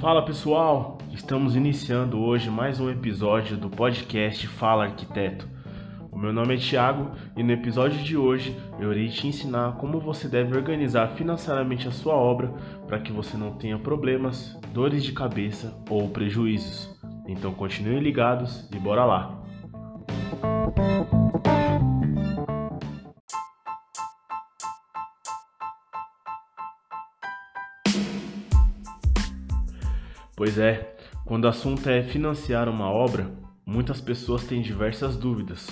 Fala pessoal, estamos iniciando hoje mais um episódio do podcast Fala Arquiteto. O meu nome é Thiago e no episódio de hoje eu irei te ensinar como você deve organizar financeiramente a sua obra para que você não tenha problemas, dores de cabeça ou prejuízos. Então continuem ligados e bora lá! Pois é, quando o assunto é financiar uma obra, muitas pessoas têm diversas dúvidas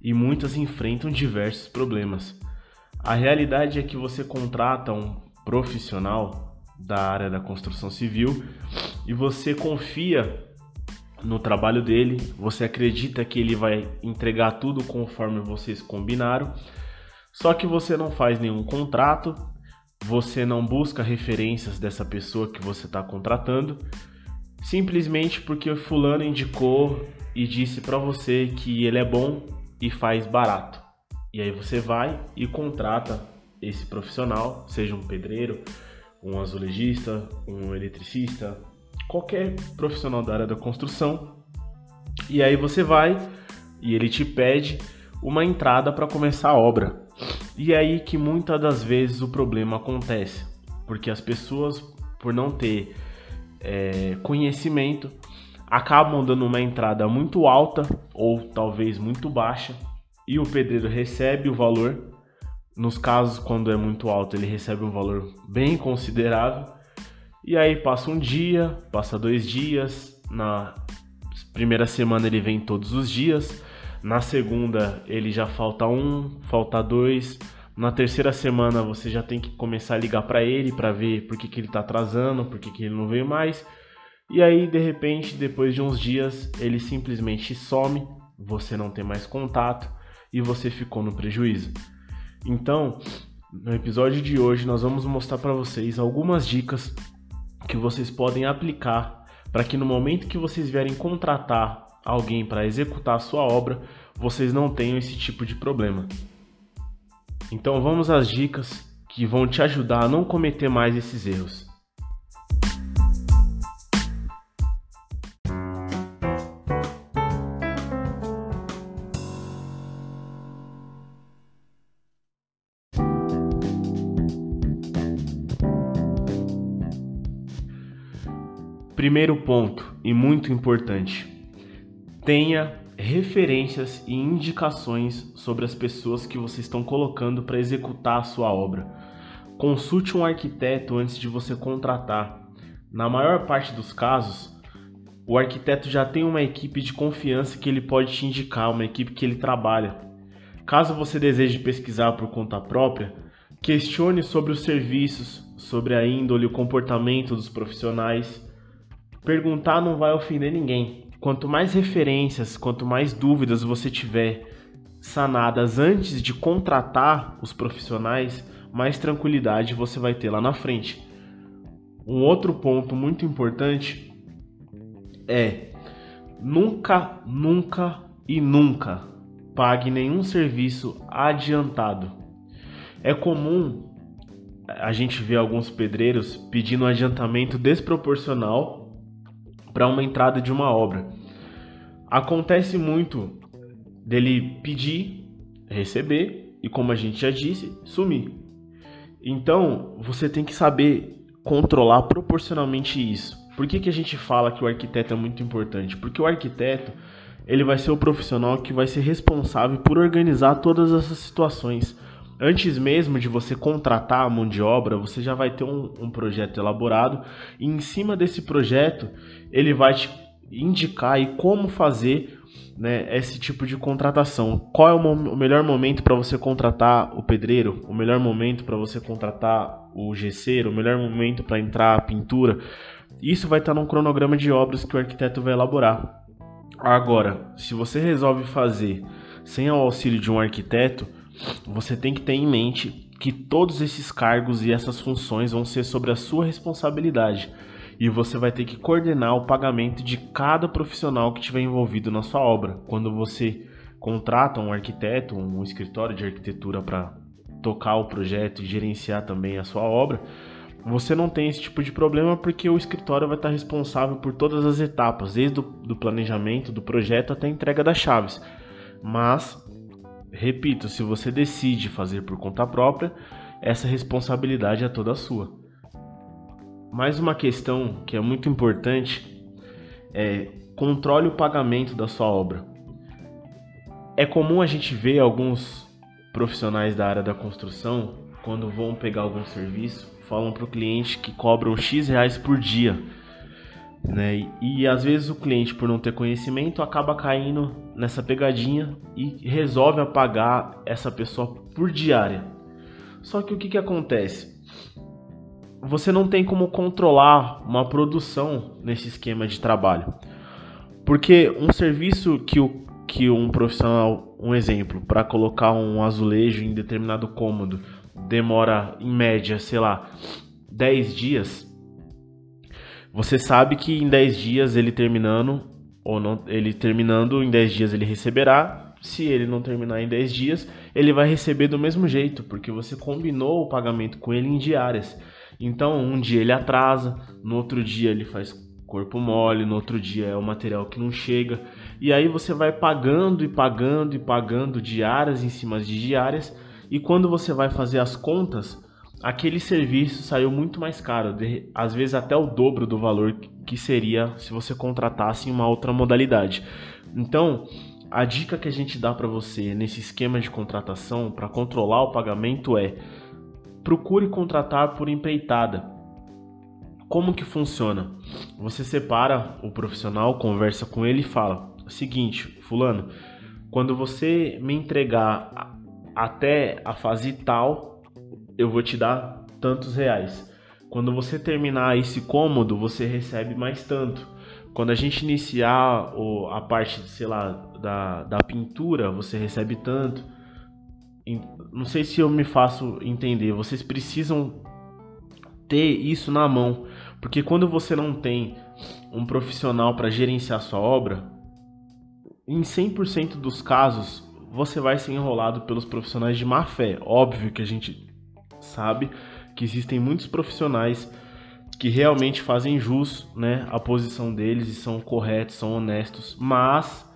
e muitas enfrentam diversos problemas. A realidade é que você contrata um profissional da área da construção civil e você confia no trabalho dele, você acredita que ele vai entregar tudo conforme vocês combinaram, só que você não faz nenhum contrato você não busca referências dessa pessoa que você está contratando, simplesmente porque fulano indicou e disse para você que ele é bom e faz barato. E aí você vai e contrata esse profissional, seja um pedreiro, um azulejista, um eletricista, qualquer profissional da área da construção. E aí você vai e ele te pede uma entrada para começar a obra. E é aí que muitas das vezes o problema acontece, porque as pessoas, por não ter é, conhecimento, acabam dando uma entrada muito alta ou talvez muito baixa e o pedreiro recebe o valor. Nos casos, quando é muito alto, ele recebe um valor bem considerável. E aí passa um dia, passa dois dias, na primeira semana ele vem todos os dias, na segunda, ele já falta um, falta dois. Na terceira semana, você já tem que começar a ligar para ele para ver por que, que ele está atrasando, por que, que ele não veio mais. E aí, de repente, depois de uns dias, ele simplesmente some, você não tem mais contato e você ficou no prejuízo. Então, no episódio de hoje, nós vamos mostrar para vocês algumas dicas que vocês podem aplicar para que no momento que vocês vierem contratar alguém para executar a sua obra, vocês não tenham esse tipo de problema. Então vamos às dicas que vão te ajudar a não cometer mais esses erros. Primeiro ponto, e muito importante, Tenha referências e indicações sobre as pessoas que vocês estão colocando para executar a sua obra. Consulte um arquiteto antes de você contratar. Na maior parte dos casos, o arquiteto já tem uma equipe de confiança que ele pode te indicar, uma equipe que ele trabalha. Caso você deseje pesquisar por conta própria, questione sobre os serviços, sobre a índole e o comportamento dos profissionais. Perguntar não vai ofender ninguém, Quanto mais referências, quanto mais dúvidas você tiver sanadas antes de contratar os profissionais, mais tranquilidade você vai ter lá na frente. Um outro ponto muito importante é nunca, nunca e nunca pague nenhum serviço adiantado. É comum a gente ver alguns pedreiros pedindo um adiantamento desproporcional para uma entrada de uma obra. Acontece muito dele pedir, receber e, como a gente já disse, sumir. Então, você tem que saber controlar proporcionalmente isso. Por que, que a gente fala que o arquiteto é muito importante? Porque o arquiteto ele vai ser o profissional que vai ser responsável por organizar todas essas situações. Antes mesmo de você contratar a mão de obra, você já vai ter um, um projeto elaborado e em cima desse projeto ele vai te indicar e como fazer né, esse tipo de contratação. Qual é o, o melhor momento para você contratar o pedreiro? O melhor momento para você contratar o gesseiro? O melhor momento para entrar a pintura? Isso vai estar num cronograma de obras que o arquiteto vai elaborar. Agora, se você resolve fazer sem o auxílio de um arquiteto, você tem que ter em mente que todos esses cargos e essas funções vão ser sobre a sua responsabilidade e você vai ter que coordenar o pagamento de cada profissional que estiver envolvido na sua obra. Quando você contrata um arquiteto, um escritório de arquitetura para tocar o projeto e gerenciar também a sua obra, você não tem esse tipo de problema porque o escritório vai estar responsável por todas as etapas, desde o do planejamento, do projeto até a entrega das chaves. Mas, repito, se você decide fazer por conta própria, essa responsabilidade é toda sua. Mais uma questão que é muito importante é controle o pagamento da sua obra. É comum a gente ver alguns profissionais da área da construção, quando vão pegar algum serviço, falam para o cliente que cobram X reais por dia. Né? E, e às vezes o cliente, por não ter conhecimento, acaba caindo nessa pegadinha e resolve apagar essa pessoa por diária. Só que o que, que acontece? Você não tem como controlar uma produção nesse esquema de trabalho. Porque um serviço que, o, que um profissional, um exemplo, para colocar um azulejo em determinado cômodo demora em média, sei lá, 10 dias, você sabe que em 10 dias ele terminando ou não, ele terminando em 10 dias ele receberá. Se ele não terminar em 10 dias, ele vai receber do mesmo jeito, porque você combinou o pagamento com ele em diárias. Então, um dia ele atrasa, no outro dia ele faz corpo mole, no outro dia é o material que não chega. E aí você vai pagando e pagando e pagando diárias em cima de diárias e quando você vai fazer as contas, aquele serviço saiu muito mais caro, de, às vezes até o dobro do valor que seria se você contratasse em uma outra modalidade. Então, a dica que a gente dá para você nesse esquema de contratação para controlar o pagamento é procure contratar por empreitada. Como que funciona? Você separa o profissional, conversa com ele e fala: seguinte, fulano, quando você me entregar até a fase tal, eu vou te dar tantos reais. Quando você terminar esse cômodo, você recebe mais tanto. Quando a gente iniciar a parte, sei lá, da, da pintura, você recebe tanto. Não sei se eu me faço entender. Vocês precisam ter isso na mão. Porque quando você não tem um profissional para gerenciar sua obra, em 100% dos casos, você vai ser enrolado pelos profissionais de má fé. Óbvio que a gente sabe que existem muitos profissionais que realmente fazem jus né, a posição deles e são corretos, são honestos, mas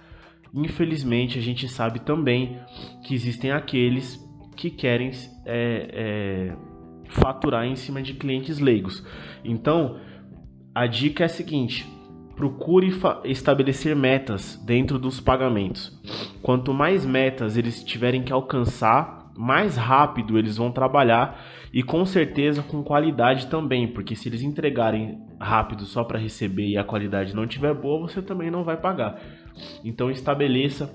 infelizmente a gente sabe também que existem aqueles que querem é, é, faturar em cima de clientes leigos. Então a dica é a seguinte: procure estabelecer metas dentro dos pagamentos. Quanto mais metas eles tiverem que alcançar, mais rápido eles vão trabalhar e com certeza com qualidade também, porque se eles entregarem rápido só para receber e a qualidade não tiver boa, você também não vai pagar. Então estabeleça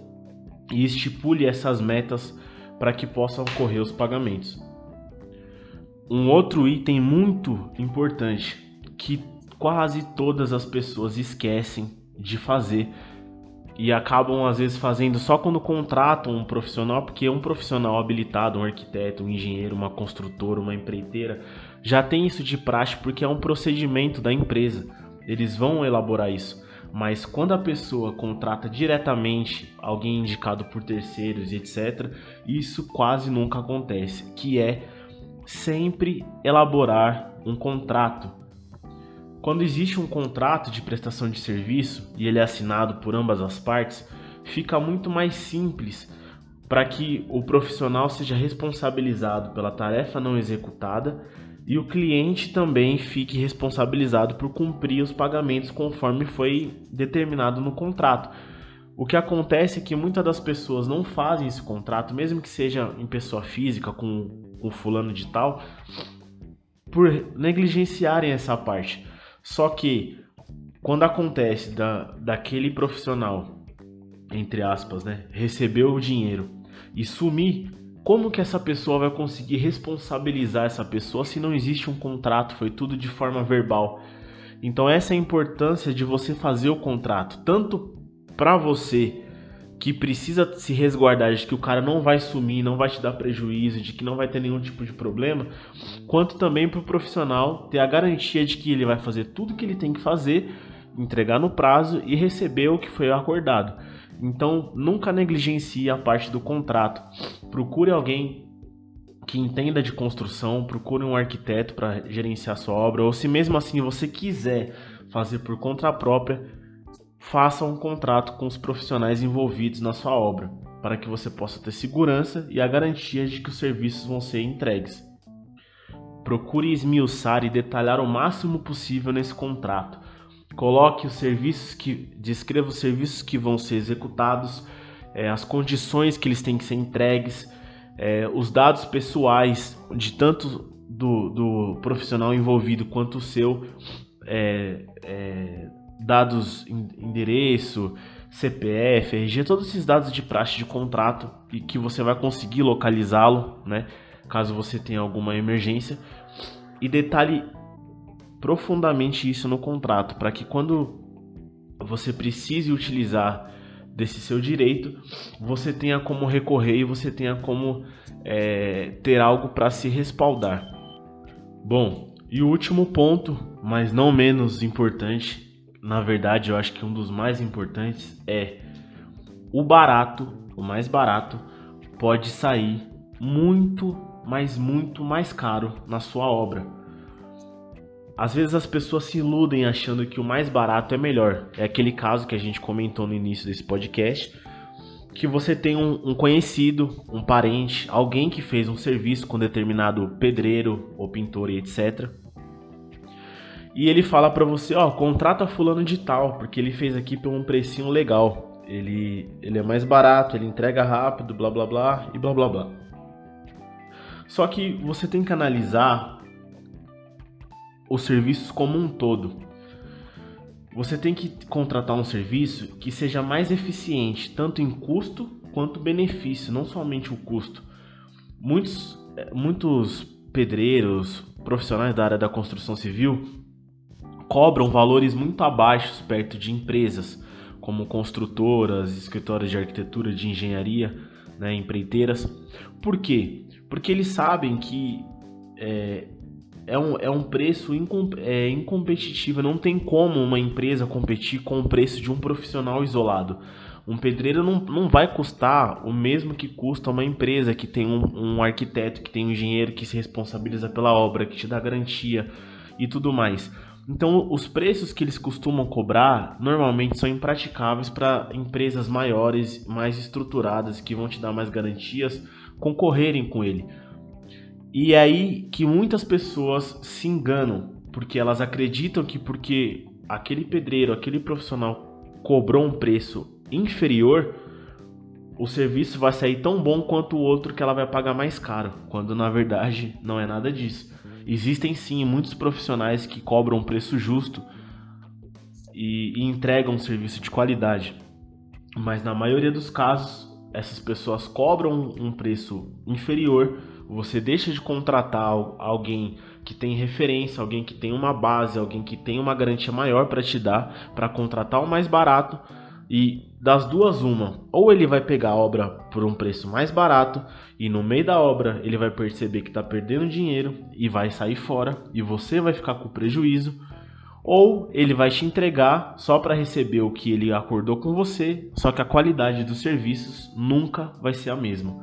e estipule essas metas para que possam ocorrer os pagamentos. Um outro item muito importante que quase todas as pessoas esquecem de fazer e acabam às vezes fazendo só quando contratam um profissional, porque um profissional habilitado, um arquiteto, um engenheiro, uma construtora, uma empreiteira, já tem isso de praxe porque é um procedimento da empresa. Eles vão elaborar isso. Mas quando a pessoa contrata diretamente alguém indicado por terceiros e etc, isso quase nunca acontece, que é sempre elaborar um contrato quando existe um contrato de prestação de serviço e ele é assinado por ambas as partes, fica muito mais simples para que o profissional seja responsabilizado pela tarefa não executada e o cliente também fique responsabilizado por cumprir os pagamentos conforme foi determinado no contrato. O que acontece é que muitas das pessoas não fazem esse contrato, mesmo que seja em pessoa física com o fulano de tal, por negligenciarem essa parte. Só que quando acontece da, daquele profissional, entre aspas, né, receber o dinheiro e sumir, como que essa pessoa vai conseguir responsabilizar essa pessoa se não existe um contrato, foi tudo de forma verbal? Então essa é a importância de você fazer o contrato, tanto para você que precisa se resguardar de que o cara não vai sumir, não vai te dar prejuízo, de que não vai ter nenhum tipo de problema, quanto também para o profissional ter a garantia de que ele vai fazer tudo que ele tem que fazer, entregar no prazo e receber o que foi acordado. Então, nunca negligencie a parte do contrato. Procure alguém que entenda de construção, procure um arquiteto para gerenciar sua obra, ou se mesmo assim você quiser fazer por conta própria, faça um contrato com os profissionais envolvidos na sua obra, para que você possa ter segurança e a garantia de que os serviços vão ser entregues. Procure esmiuçar e detalhar o máximo possível nesse contrato. Coloque os serviços que descreva os serviços que vão ser executados, é, as condições que eles têm que ser entregues, é, os dados pessoais de tanto do, do profissional envolvido quanto o seu, é, dados, endereço, CPF, RG, todos esses dados de praxe de contrato e que você vai conseguir localizá-lo, né? Caso você tenha alguma emergência. E detalhe profundamente isso no contrato, para que quando você precise utilizar desse seu direito, você tenha como recorrer e você tenha como é, ter algo para se respaldar. Bom, e o último ponto, mas não menos importante, na verdade eu acho que um dos mais importantes é o barato, o mais barato, pode sair muito, mas muito mais caro na sua obra. Às vezes as pessoas se iludem achando que o mais barato é melhor. É aquele caso que a gente comentou no início desse podcast, que você tem um, um, conhecido, um parente, alguém que fez um serviço com determinado pedreiro ou pintor e etc. E ele fala para você, ó, contrata fulano de tal, porque ele fez aqui por um precinho legal. Ele, ele é mais barato, ele entrega rápido, blá blá blá e blá blá blá. Só que você tem que analisar os serviços como um todo. Você tem que contratar um serviço que seja mais eficiente, tanto em custo quanto benefício, não somente o custo. Muitos, eh, muitos pedreiros, profissionais da área da construção civil, cobram valores muito abaixo perto de empresas como construtoras, escritórios de arquitetura, de engenharia, né, empreiteiras. Por quê? Porque eles sabem que é, é um, é um preço incom é, incompetitivo. Não tem como uma empresa competir com o preço de um profissional isolado. Um pedreiro não, não vai custar o mesmo que custa uma empresa que tem um, um arquiteto, que tem um engenheiro que se responsabiliza pela obra, que te dá garantia e tudo mais. Então, os preços que eles costumam cobrar normalmente são impraticáveis para empresas maiores, mais estruturadas, que vão te dar mais garantias, concorrerem com ele. E é aí que muitas pessoas se enganam, porque elas acreditam que porque aquele pedreiro, aquele profissional cobrou um preço inferior, o serviço vai sair tão bom quanto o outro que ela vai pagar mais caro, quando na verdade não é nada disso. Existem sim muitos profissionais que cobram um preço justo e, e entregam um serviço de qualidade, mas na maioria dos casos essas pessoas cobram um preço inferior você deixa de contratar alguém que tem referência, alguém que tem uma base, alguém que tem uma garantia maior para te dar, para contratar o mais barato. E das duas, uma, ou ele vai pegar a obra por um preço mais barato e no meio da obra ele vai perceber que está perdendo dinheiro e vai sair fora e você vai ficar com prejuízo, ou ele vai te entregar só para receber o que ele acordou com você, só que a qualidade dos serviços nunca vai ser a mesma.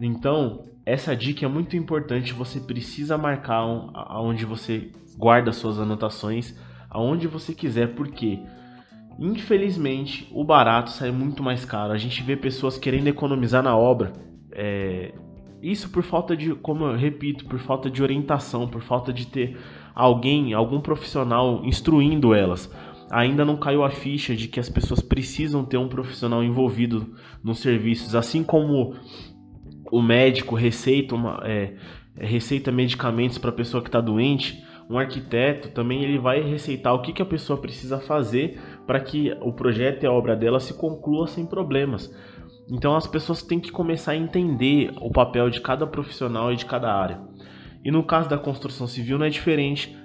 Então, essa dica é muito importante. Você precisa marcar aonde você guarda suas anotações, aonde você quiser, porque infelizmente o barato sai muito mais caro. A gente vê pessoas querendo economizar na obra. É... Isso por falta de, como eu repito, por falta de orientação, por falta de ter alguém, algum profissional instruindo elas. Ainda não caiu a ficha de que as pessoas precisam ter um profissional envolvido nos serviços, assim como o médico receita, uma, é, receita medicamentos para a pessoa que está doente, um arquiteto também ele vai receitar o que, que a pessoa precisa fazer para que o projeto e a obra dela se conclua sem problemas. Então as pessoas têm que começar a entender o papel de cada profissional e de cada área. E no caso da construção civil não é diferente.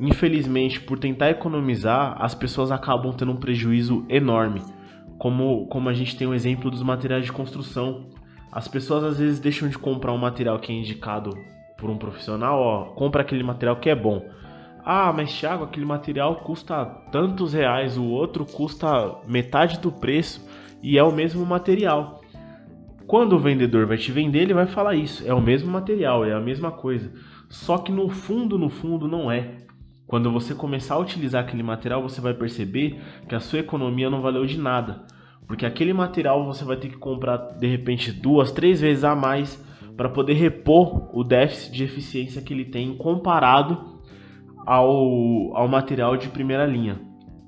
Infelizmente, por tentar economizar, as pessoas acabam tendo um prejuízo enorme. Como, como a gente tem o exemplo dos materiais de construção. As pessoas às vezes deixam de comprar um material que é indicado por um profissional, ó, compra aquele material que é bom. Ah, mas Thiago, aquele material custa tantos reais, o outro custa metade do preço e é o mesmo material. Quando o vendedor vai te vender, ele vai falar isso. É o mesmo material, é a mesma coisa. Só que no fundo, no fundo, não é. Quando você começar a utilizar aquele material, você vai perceber que a sua economia não valeu de nada. Porque aquele material você vai ter que comprar de repente duas, três vezes a mais para poder repor o déficit de eficiência que ele tem comparado ao, ao material de primeira linha.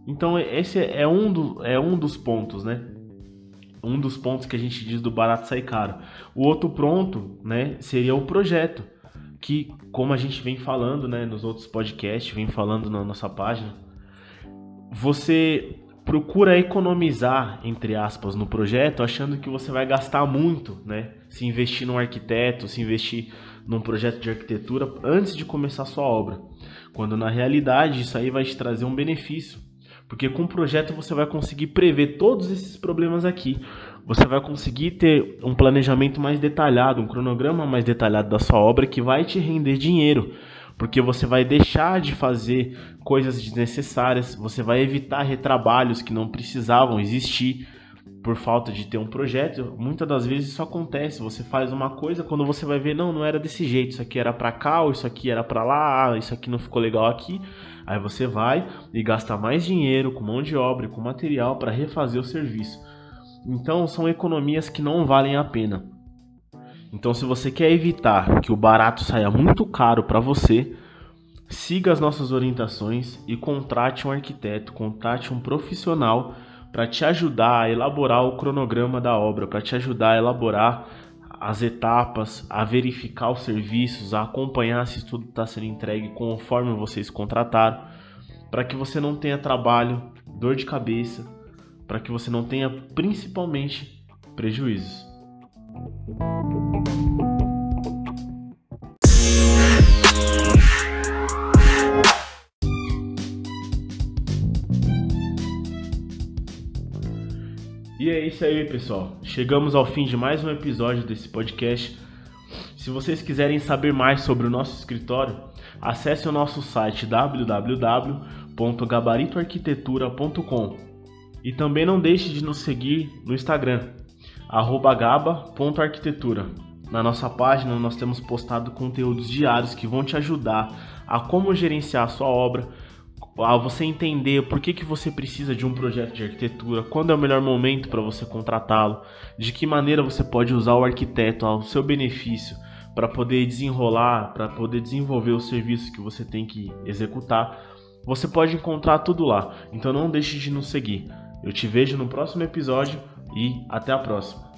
Então esse é um, do, é um dos pontos, né? Um dos pontos que a gente diz do barato sai caro. O outro ponto, né, seria o projeto, que como a gente vem falando, né, nos outros podcasts, vem falando na nossa página, você procura economizar, entre aspas, no projeto, achando que você vai gastar muito, né? Se investir num arquiteto, se investir num projeto de arquitetura antes de começar sua obra. Quando na realidade isso aí vai te trazer um benefício. Porque com o projeto você vai conseguir prever todos esses problemas aqui. Você vai conseguir ter um planejamento mais detalhado, um cronograma mais detalhado da sua obra que vai te render dinheiro porque você vai deixar de fazer coisas desnecessárias, você vai evitar retrabalhos que não precisavam existir por falta de ter um projeto. Muitas das vezes isso acontece, você faz uma coisa quando você vai ver, não, não era desse jeito, isso aqui era para cá, ou isso aqui era para lá, isso aqui não ficou legal aqui. Aí você vai e gasta mais dinheiro com mão de obra com material para refazer o serviço. Então são economias que não valem a pena. Então, se você quer evitar que o barato saia muito caro para você, siga as nossas orientações e contrate um arquiteto, contrate um profissional para te ajudar a elaborar o cronograma da obra, para te ajudar a elaborar as etapas, a verificar os serviços, a acompanhar se tudo está sendo entregue conforme vocês contrataram, para que você não tenha trabalho, dor de cabeça, para que você não tenha principalmente prejuízos. Isso aí, pessoal. Chegamos ao fim de mais um episódio desse podcast. Se vocês quiserem saber mais sobre o nosso escritório, acesse o nosso site www.gabaritoarquitetura.com e também não deixe de nos seguir no Instagram, gaba.arquitetura. Na nossa página nós temos postado conteúdos diários que vão te ajudar a como gerenciar a sua obra, a você entender por que, que você precisa de um projeto de arquitetura, quando é o melhor momento para você contratá-lo, de que maneira você pode usar o arquiteto ao seu benefício para poder desenrolar, para poder desenvolver os serviços que você tem que executar. Você pode encontrar tudo lá, então não deixe de nos seguir. Eu te vejo no próximo episódio e até a próxima.